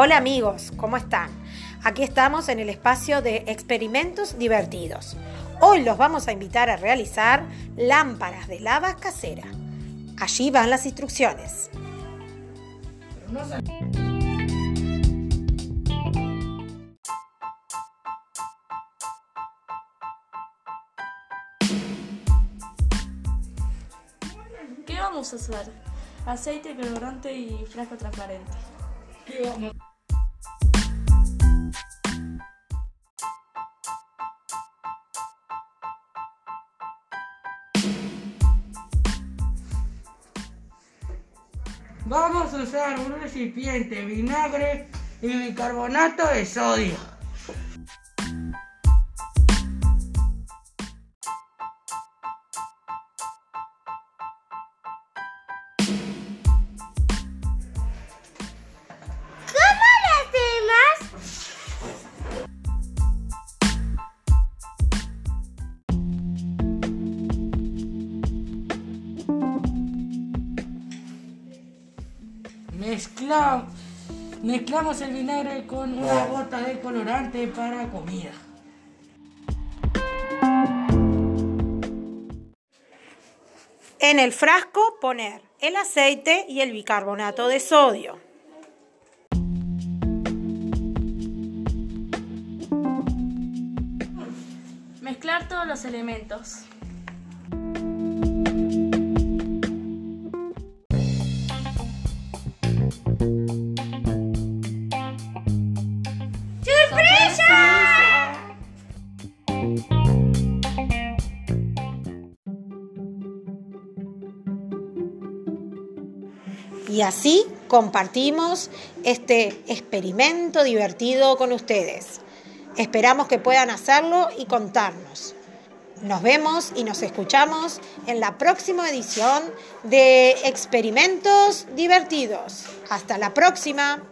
Hola amigos, ¿cómo están? Aquí estamos en el espacio de experimentos divertidos. Hoy los vamos a invitar a realizar lámparas de lava casera. Allí van las instrucciones. ¿Qué vamos a usar? Aceite, colorante y frasco transparente. Vamos a usar un recipiente, vinagre y bicarbonato de sodio. Mezcla- mezclamos el vinagre con una gota de colorante para comida. En el frasco poner el aceite y el bicarbonato de sodio. Mezclar todos los elementos. Y así compartimos este experimento divertido con ustedes. Esperamos que puedan hacerlo y contarnos. Nos vemos y nos escuchamos en la próxima edición de Experimentos Divertidos. Hasta la próxima.